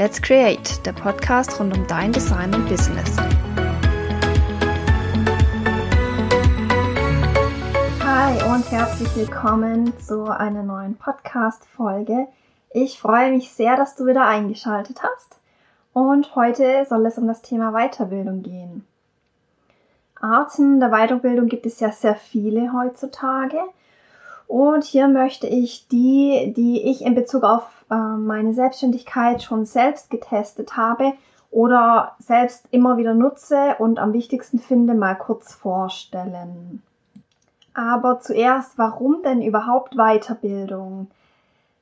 Let's Create, der Podcast rund um dein Design und Business. Hi und herzlich willkommen zu einer neuen Podcast-Folge. Ich freue mich sehr, dass du wieder eingeschaltet hast. Und heute soll es um das Thema Weiterbildung gehen. Arten der Weiterbildung gibt es ja sehr viele heutzutage. Und hier möchte ich die, die ich in Bezug auf äh, meine Selbstständigkeit schon selbst getestet habe oder selbst immer wieder nutze und am wichtigsten finde, mal kurz vorstellen. Aber zuerst, warum denn überhaupt Weiterbildung?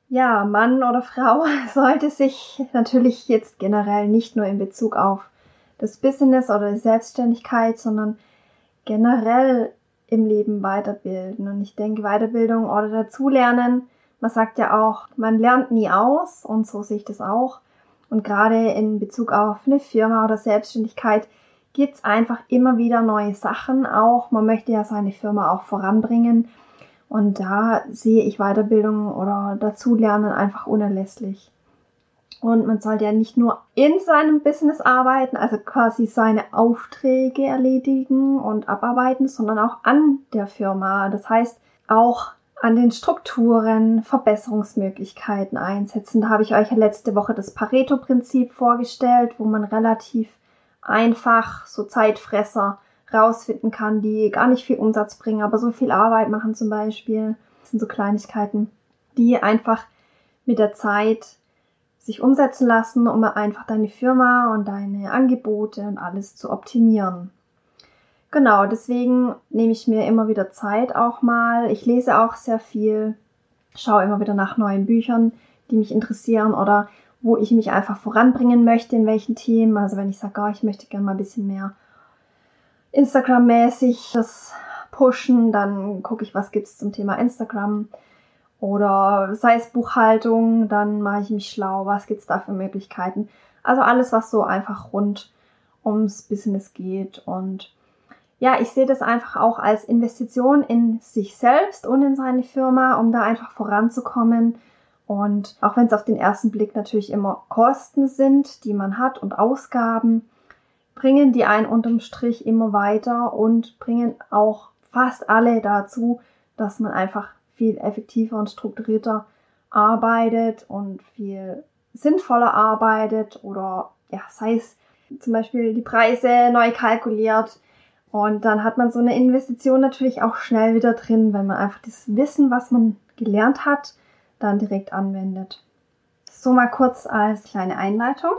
Ja, Mann oder Frau sollte sich natürlich jetzt generell nicht nur in Bezug auf das Business oder die Selbstständigkeit, sondern generell im Leben weiterbilden. Und ich denke, Weiterbildung oder dazulernen, man sagt ja auch, man lernt nie aus und so sehe ich das auch. Und gerade in Bezug auf eine Firma oder Selbstständigkeit gibt's einfach immer wieder neue Sachen auch. Man möchte ja seine Firma auch voranbringen. Und da sehe ich Weiterbildung oder Dazulernen einfach unerlässlich. Und man sollte ja nicht nur in seinem Business arbeiten, also quasi seine Aufträge erledigen und abarbeiten, sondern auch an der Firma. Das heißt, auch an den Strukturen Verbesserungsmöglichkeiten einsetzen. Da habe ich euch ja letzte Woche das Pareto-Prinzip vorgestellt, wo man relativ einfach so Zeitfresser rausfinden kann, die gar nicht viel Umsatz bringen, aber so viel Arbeit machen zum Beispiel. Das sind so Kleinigkeiten, die einfach mit der Zeit sich umsetzen lassen, um einfach deine Firma und deine Angebote und alles zu optimieren. Genau, deswegen nehme ich mir immer wieder Zeit auch mal. Ich lese auch sehr viel, schaue immer wieder nach neuen Büchern, die mich interessieren oder wo ich mich einfach voranbringen möchte, in welchen Themen. Also wenn ich sage, oh, ich möchte gerne mal ein bisschen mehr Instagram-mäßig das pushen, dann gucke ich, was gibt es zum Thema Instagram. Oder sei es Buchhaltung, dann mache ich mich schlau, was gibt's da für Möglichkeiten. Also alles, was so einfach rund ums Business geht. Und ja, ich sehe das einfach auch als Investition in sich selbst und in seine Firma, um da einfach voranzukommen. Und auch wenn es auf den ersten Blick natürlich immer Kosten sind, die man hat und Ausgaben, bringen die einen unterm Strich immer weiter und bringen auch fast alle dazu, dass man einfach viel effektiver und strukturierter arbeitet und viel sinnvoller arbeitet oder ja, sei es zum Beispiel die Preise neu kalkuliert. Und dann hat man so eine Investition natürlich auch schnell wieder drin, wenn man einfach das Wissen, was man gelernt hat, dann direkt anwendet. So mal kurz als kleine Einleitung.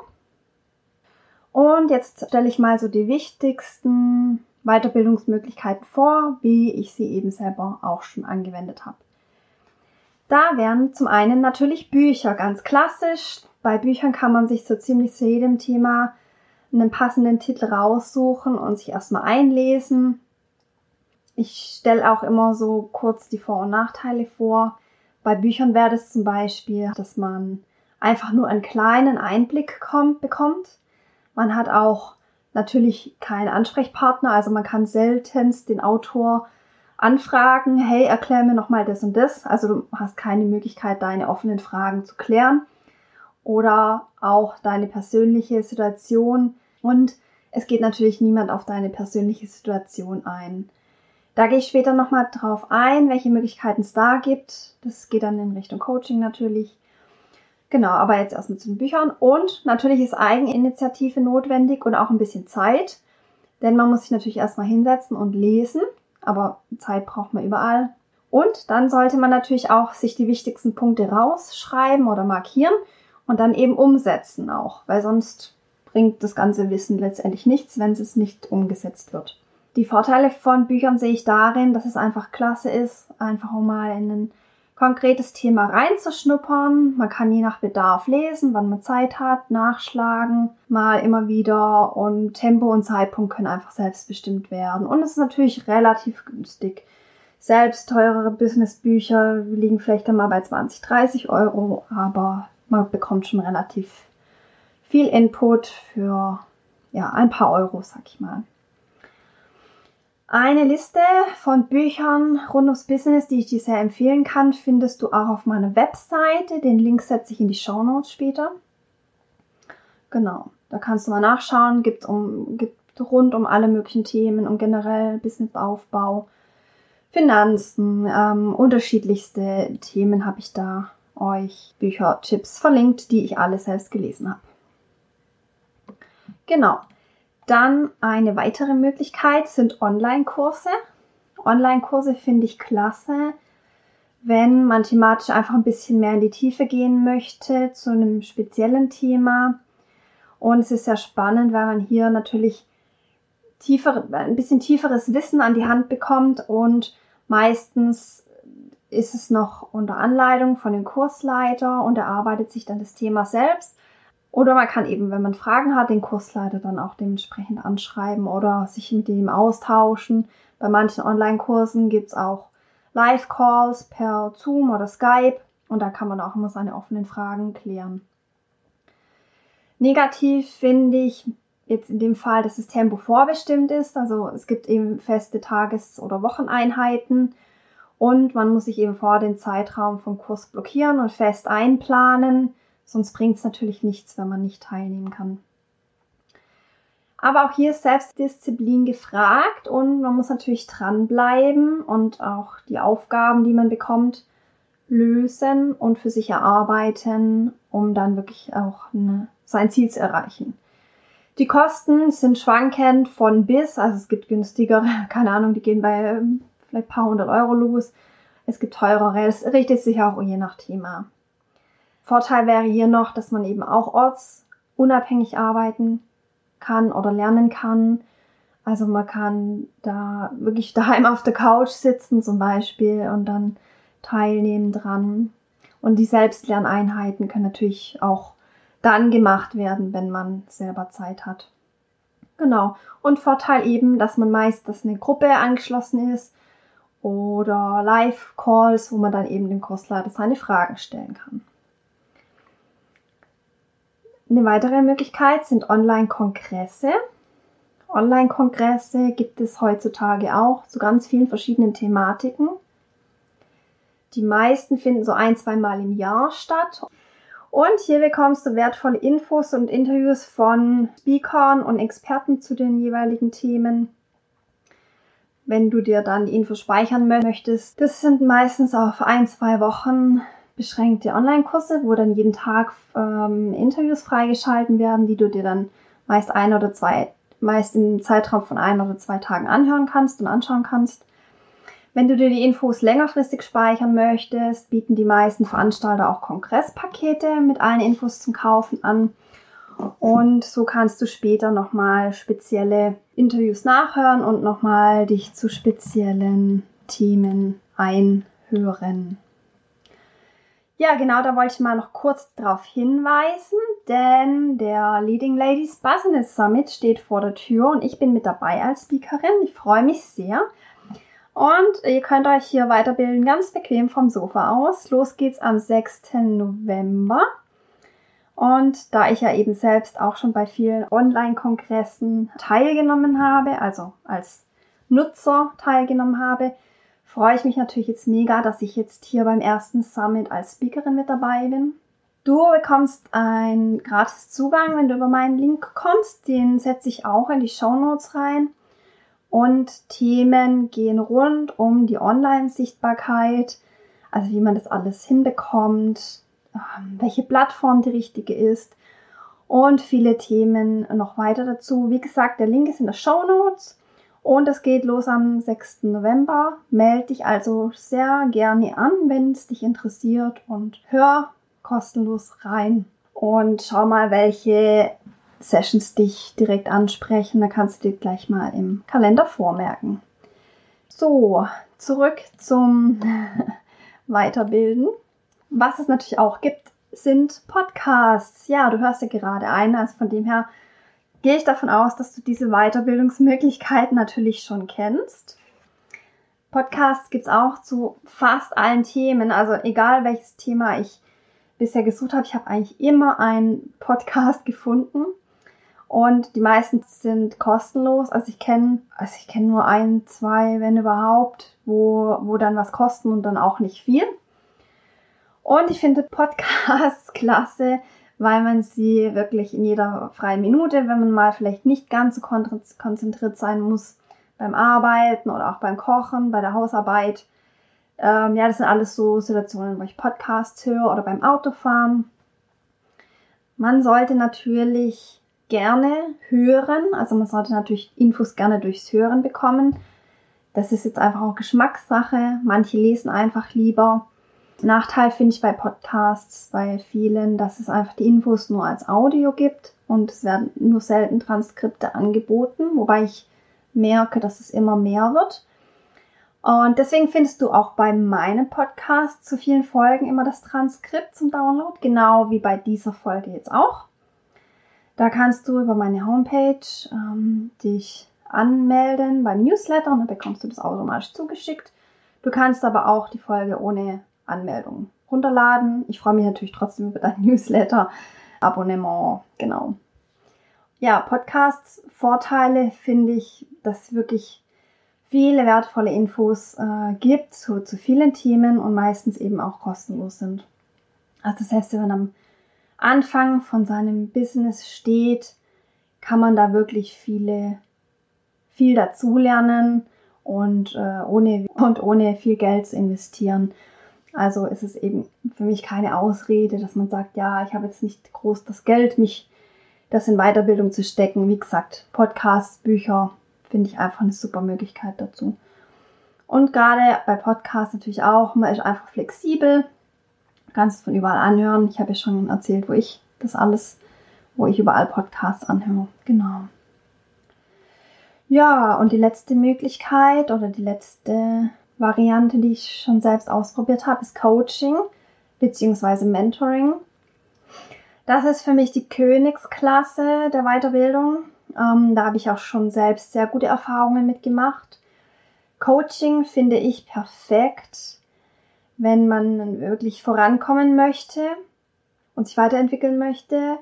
Und jetzt stelle ich mal so die wichtigsten Weiterbildungsmöglichkeiten vor, wie ich sie eben selber auch schon angewendet habe. Da wären zum einen natürlich Bücher, ganz klassisch. Bei Büchern kann man sich so ziemlich zu jedem Thema einen passenden Titel raussuchen und sich erstmal einlesen. Ich stelle auch immer so kurz die Vor- und Nachteile vor. Bei Büchern wäre das zum Beispiel, dass man einfach nur einen kleinen Einblick kommt, bekommt. Man hat auch natürlich keinen Ansprechpartner, also man kann seltenst den Autor anfragen, hey, erklär mir nochmal das und das. Also du hast keine Möglichkeit, deine offenen Fragen zu klären oder auch deine persönliche Situation. Und es geht natürlich niemand auf deine persönliche Situation ein. Da gehe ich später nochmal drauf ein, welche Möglichkeiten es da gibt. Das geht dann in Richtung Coaching natürlich. Genau, aber jetzt erstmal zu den Büchern. Und natürlich ist Eigeninitiative notwendig und auch ein bisschen Zeit. Denn man muss sich natürlich erstmal hinsetzen und lesen aber Zeit braucht man überall. Und dann sollte man natürlich auch sich die wichtigsten Punkte rausschreiben oder markieren und dann eben umsetzen auch, weil sonst bringt das ganze Wissen letztendlich nichts, wenn es nicht umgesetzt wird. Die Vorteile von Büchern sehe ich darin, dass es einfach klasse ist, einfach mal in ein konkretes Thema reinzuschnuppern. Man kann je nach Bedarf lesen, wann man Zeit hat, nachschlagen, mal immer wieder und Tempo und Zeitpunkt können einfach selbst bestimmt werden. Und es ist natürlich relativ günstig. Selbst teurere Businessbücher liegen vielleicht dann mal bei 20, 30 Euro, aber man bekommt schon relativ viel Input für ja, ein paar Euro, sag ich mal. Eine Liste von Büchern rund ums Business, die ich dir sehr empfehlen kann, findest du auch auf meiner Webseite. Den Link setze ich in die Show Notes später. Genau. Da kannst du mal nachschauen. Gibt um, gibt rund um alle möglichen Themen und generell Businessaufbau, Finanzen, ähm, unterschiedlichste Themen habe ich da euch Bücher, Tipps verlinkt, die ich alle selbst gelesen habe. Genau. Dann eine weitere Möglichkeit sind Online-Kurse. Online-Kurse finde ich klasse, wenn man thematisch einfach ein bisschen mehr in die Tiefe gehen möchte zu einem speziellen Thema. Und es ist sehr spannend, weil man hier natürlich tiefer, ein bisschen tieferes Wissen an die Hand bekommt und meistens ist es noch unter Anleitung von dem Kursleiter und er arbeitet sich dann das Thema selbst. Oder man kann eben, wenn man Fragen hat, den Kursleiter dann auch dementsprechend anschreiben oder sich mit ihm austauschen. Bei manchen Online-Kursen gibt's auch Live-Calls per Zoom oder Skype und da kann man auch immer seine offenen Fragen klären. Negativ finde ich jetzt in dem Fall, dass das Tempo vorbestimmt ist. Also es gibt eben feste Tages- oder Wocheneinheiten und man muss sich eben vor den Zeitraum vom Kurs blockieren und fest einplanen. Sonst bringt es natürlich nichts, wenn man nicht teilnehmen kann. Aber auch hier ist Selbstdisziplin gefragt und man muss natürlich dranbleiben und auch die Aufgaben, die man bekommt, lösen und für sich erarbeiten, um dann wirklich auch eine, sein Ziel zu erreichen. Die Kosten sind schwankend von bis, also es gibt günstigere, keine Ahnung, die gehen bei ähm, vielleicht ein paar hundert Euro los. Es gibt teurere, es richtet sich auch je nach Thema. Vorteil wäre hier noch, dass man eben auch ortsunabhängig arbeiten kann oder lernen kann. Also man kann da wirklich daheim auf der Couch sitzen zum Beispiel und dann teilnehmen dran. Und die Selbstlerneinheiten können natürlich auch dann gemacht werden, wenn man selber Zeit hat. Genau. Und Vorteil eben, dass man meist, dass eine Gruppe angeschlossen ist oder Live-Calls, wo man dann eben dem Kursleiter seine Fragen stellen kann. Eine weitere Möglichkeit sind Online-Kongresse. Online-Kongresse gibt es heutzutage auch zu ganz vielen verschiedenen Thematiken. Die meisten finden so ein, zwei Mal im Jahr statt und hier bekommst du wertvolle Infos und Interviews von Speakern und Experten zu den jeweiligen Themen. Wenn du dir dann die Infos speichern möchtest, das sind meistens auf ein, zwei Wochen beschränkte Online-Kurse, wo dann jeden Tag ähm, Interviews freigeschalten werden, die du dir dann meist ein oder zwei, meist im Zeitraum von ein oder zwei Tagen anhören kannst und anschauen kannst. Wenn du dir die Infos längerfristig speichern möchtest, bieten die meisten Veranstalter auch Kongresspakete mit allen Infos zum Kaufen an. Und so kannst du später nochmal spezielle Interviews nachhören und nochmal dich zu speziellen Themen einhören. Ja, genau, da wollte ich mal noch kurz darauf hinweisen, denn der Leading Ladies Business Summit steht vor der Tür und ich bin mit dabei als Speakerin. Ich freue mich sehr. Und ihr könnt euch hier weiterbilden, ganz bequem vom Sofa aus. Los geht's am 6. November. Und da ich ja eben selbst auch schon bei vielen Online-Kongressen teilgenommen habe, also als Nutzer teilgenommen habe, freue ich mich natürlich jetzt mega, dass ich jetzt hier beim ersten Summit als Speakerin mit dabei bin. Du bekommst einen gratis Zugang, wenn du über meinen Link kommst. Den setze ich auch in die Show Notes rein und Themen gehen rund um die Online-Sichtbarkeit, also wie man das alles hinbekommt, ähm, welche Plattform die richtige ist und viele Themen noch weiter dazu. Wie gesagt, der Link ist in der Show Notes und es geht los am 6. November. Meld dich also sehr gerne an, wenn es dich interessiert und hör kostenlos rein und schau mal, welche Sessions dich direkt ansprechen. Da kannst du dir gleich mal im Kalender vormerken. So, zurück zum Weiterbilden. Was es natürlich auch gibt, sind Podcasts. Ja, du hörst ja gerade einen, also von dem her gehe ich davon aus, dass du diese Weiterbildungsmöglichkeiten natürlich schon kennst. Podcasts gibt es auch zu fast allen Themen, also egal welches Thema ich bisher gesucht habe, ich habe eigentlich immer einen Podcast gefunden. Und die meisten sind kostenlos. Also ich kenne, also ich nur ein, zwei, wenn überhaupt, wo, wo dann was kosten und dann auch nicht viel. Und ich finde Podcasts klasse, weil man sie wirklich in jeder freien Minute, wenn man mal vielleicht nicht ganz so konzentriert sein muss beim Arbeiten oder auch beim Kochen, bei der Hausarbeit. Ähm, ja, das sind alles so Situationen, wo ich Podcasts höre oder beim Autofahren. Man sollte natürlich gerne hören, also man sollte natürlich Infos gerne durchs Hören bekommen. Das ist jetzt einfach auch Geschmackssache. Manche lesen einfach lieber. Nachteil finde ich bei Podcasts bei vielen, dass es einfach die Infos nur als Audio gibt und es werden nur selten Transkripte angeboten, wobei ich merke, dass es immer mehr wird. Und deswegen findest du auch bei meinem Podcast zu vielen Folgen immer das Transkript zum Download, genau wie bei dieser Folge jetzt auch. Da kannst du über meine Homepage ähm, dich anmelden beim Newsletter und dann bekommst du das automatisch zugeschickt. Du kannst aber auch die Folge ohne Anmeldung runterladen. Ich freue mich natürlich trotzdem über dein Newsletter, Abonnement, genau. Ja, Podcasts, Vorteile finde ich, dass wirklich viele wertvolle Infos äh, gibt zu, zu vielen Themen und meistens eben auch kostenlos sind. Also das heißt, wenn man am Anfang von seinem Business steht, kann man da wirklich viele, viel dazulernen und äh, ohne und ohne viel Geld zu investieren. Also ist es eben für mich keine Ausrede, dass man sagt, ja, ich habe jetzt nicht groß das Geld, mich das in Weiterbildung zu stecken. Wie gesagt, Podcasts, Bücher finde ich einfach eine super Möglichkeit dazu. Und gerade bei Podcasts natürlich auch, man ist einfach flexibel, kannst von überall anhören. Ich habe ja schon erzählt, wo ich das alles, wo ich überall Podcasts anhöre. Genau. Ja, und die letzte Möglichkeit oder die letzte Variante, die ich schon selbst ausprobiert habe, ist Coaching bzw. Mentoring. Das ist für mich die Königsklasse der Weiterbildung. Ähm, da habe ich auch schon selbst sehr gute Erfahrungen mitgemacht. Coaching finde ich perfekt, wenn man wirklich vorankommen möchte und sich weiterentwickeln möchte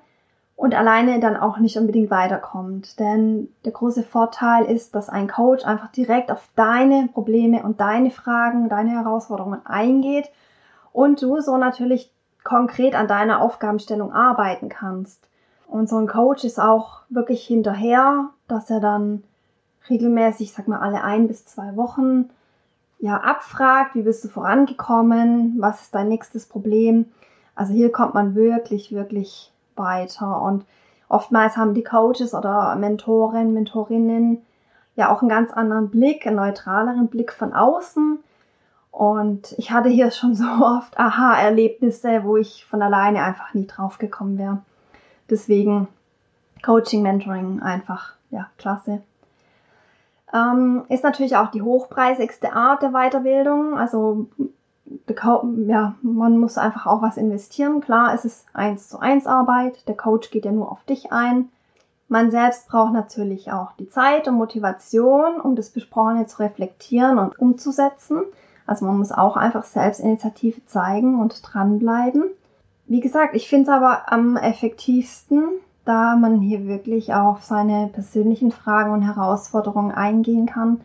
und alleine dann auch nicht unbedingt weiterkommt. Denn der große Vorteil ist, dass ein Coach einfach direkt auf deine Probleme und deine Fragen, deine Herausforderungen eingeht und du so natürlich konkret an deiner Aufgabenstellung arbeiten kannst. Und so ein Coach ist auch wirklich hinterher, dass er dann regelmäßig, sag mal alle ein bis zwei Wochen, ja, abfragt, wie bist du vorangekommen, was ist dein nächstes Problem. Also hier kommt man wirklich, wirklich weiter. Und oftmals haben die Coaches oder Mentoren, Mentorinnen ja auch einen ganz anderen Blick, einen neutraleren Blick von außen. Und ich hatte hier schon so oft Aha-Erlebnisse, wo ich von alleine einfach nie drauf gekommen wäre. Deswegen Coaching, Mentoring einfach, ja, klasse. Ähm, ist natürlich auch die hochpreisigste Art der Weiterbildung. Also ja, man muss einfach auch was investieren. Klar, es ist eins zu eins Arbeit. Der Coach geht ja nur auf dich ein. Man selbst braucht natürlich auch die Zeit und Motivation, um das Besprochene zu reflektieren und umzusetzen. Also man muss auch einfach Selbstinitiative zeigen und dranbleiben. Wie gesagt, ich finde es aber am effektivsten, da man hier wirklich auf seine persönlichen Fragen und Herausforderungen eingehen kann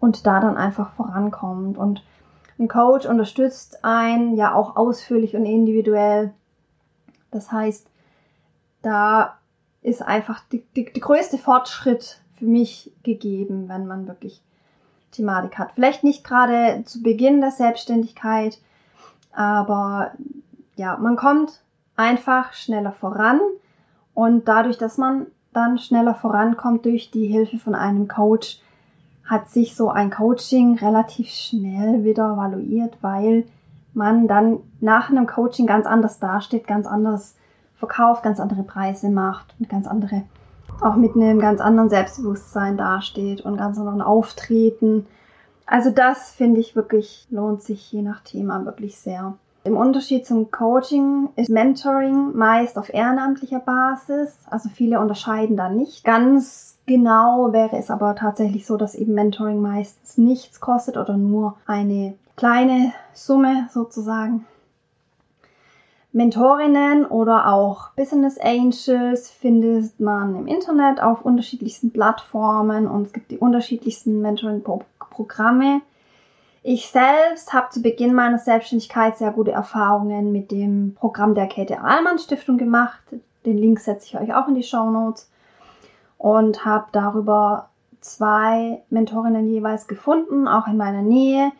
und da dann einfach vorankommt. Und ein Coach unterstützt einen ja auch ausführlich und individuell. Das heißt, da ist einfach die größte Fortschritt für mich gegeben, wenn man wirklich Thematik hat. Vielleicht nicht gerade zu Beginn der Selbstständigkeit, aber ja, man kommt einfach schneller voran und dadurch, dass man dann schneller vorankommt durch die Hilfe von einem Coach, hat sich so ein Coaching relativ schnell wieder evaluiert, weil man dann nach einem Coaching ganz anders dasteht, ganz anders verkauft, ganz andere Preise macht und ganz andere, auch mit einem ganz anderen Selbstbewusstsein dasteht und ganz anderen Auftreten. Also das finde ich wirklich, lohnt sich je nach Thema wirklich sehr. Im Unterschied zum Coaching ist Mentoring meist auf ehrenamtlicher Basis. Also viele unterscheiden da nicht ganz Genau wäre es aber tatsächlich so, dass eben Mentoring meistens nichts kostet oder nur eine kleine Summe sozusagen. Mentorinnen oder auch Business Angels findet man im Internet auf unterschiedlichsten Plattformen und es gibt die unterschiedlichsten Mentoring-Programme. Ich selbst habe zu Beginn meiner Selbstständigkeit sehr gute Erfahrungen mit dem Programm der Käthe Ahlmann Stiftung gemacht. Den Link setze ich euch auch in die Show Notes und habe darüber zwei Mentorinnen jeweils gefunden, auch in meiner Nähe,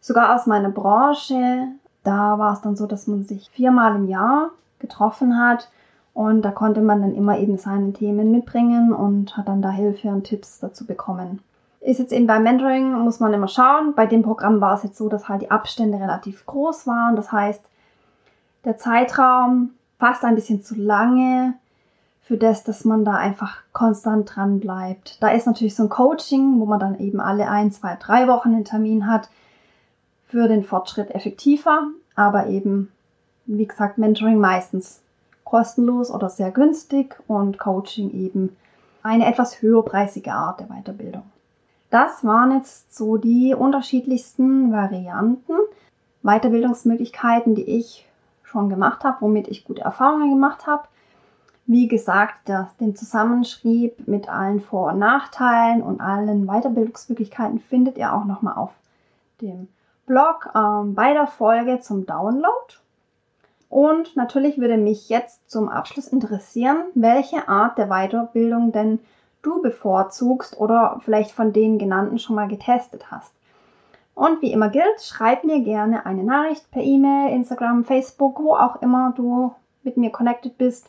sogar aus meiner Branche. Da war es dann so, dass man sich viermal im Jahr getroffen hat und da konnte man dann immer eben seine Themen mitbringen und hat dann da Hilfe und Tipps dazu bekommen. Ist jetzt eben beim Mentoring, muss man immer schauen. Bei dem Programm war es jetzt so, dass halt die Abstände relativ groß waren. Das heißt, der Zeitraum fast ein bisschen zu lange für das, dass man da einfach konstant dran bleibt. Da ist natürlich so ein Coaching, wo man dann eben alle ein, zwei, drei Wochen einen Termin hat, für den Fortschritt effektiver, aber eben, wie gesagt, Mentoring meistens kostenlos oder sehr günstig und Coaching eben eine etwas höherpreisige Art der Weiterbildung. Das waren jetzt so die unterschiedlichsten Varianten, Weiterbildungsmöglichkeiten, die ich schon gemacht habe, womit ich gute Erfahrungen gemacht habe. Wie gesagt, das, den Zusammenschrieb mit allen Vor- und Nachteilen und allen Weiterbildungsmöglichkeiten findet ihr auch nochmal auf dem Blog ähm, bei der Folge zum Download. Und natürlich würde mich jetzt zum Abschluss interessieren, welche Art der Weiterbildung denn du bevorzugst oder vielleicht von den genannten schon mal getestet hast. Und wie immer gilt, schreib mir gerne eine Nachricht per E-Mail, Instagram, Facebook, wo auch immer du mit mir connected bist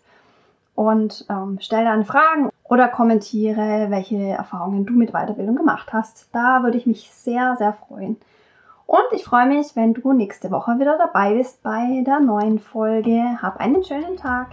und ähm, stell deine Fragen oder kommentiere, welche Erfahrungen du mit Weiterbildung gemacht hast. Da würde ich mich sehr, sehr freuen. Und ich freue mich, wenn du nächste Woche wieder dabei bist bei der neuen Folge. Hab einen schönen Tag.